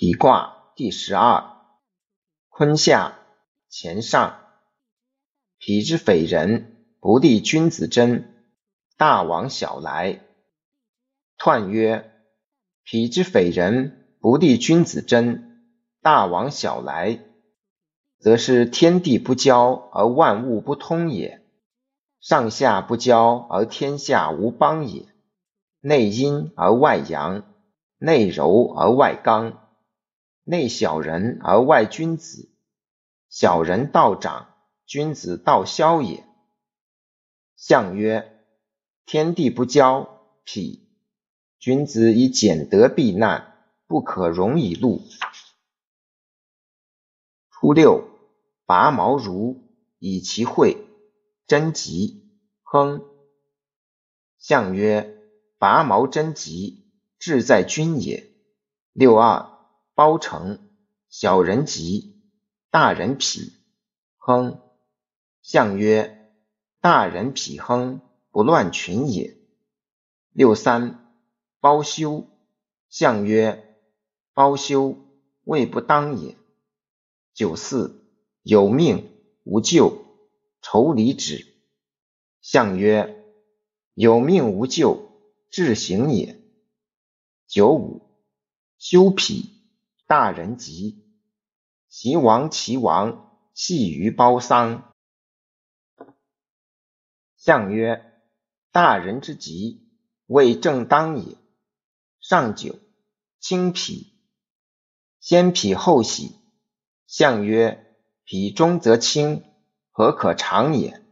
脾卦第十二，坤下乾上。脾之匪人，不利君子贞，大往小来。彖曰：脾之匪人，不利君子贞，大往小来，则是天地不交而万物不通也；上下不交而天下无邦也。内阴而外阳，内柔而外刚。内小人而外君子，小人道长，君子道消也。象曰：天地不交，否。君子以俭德避难，不可容以禄。初六，拔毛如，以其会，贞吉，亨。象曰：拔毛贞吉，志在君也。六二。包成，小人吉，大人否，亨。象曰：大人否亨，不乱群也。六三，包羞。象曰：包修，未不当也。九四，有命无咎，愁离止。象曰：有命无咎，志行也。九五，休脾。大人吉，其亡其亡，系于包丧。象曰：大人之吉，为正当也。上九，清脾，先脾后喜。象曰：脾中则清，何可长也？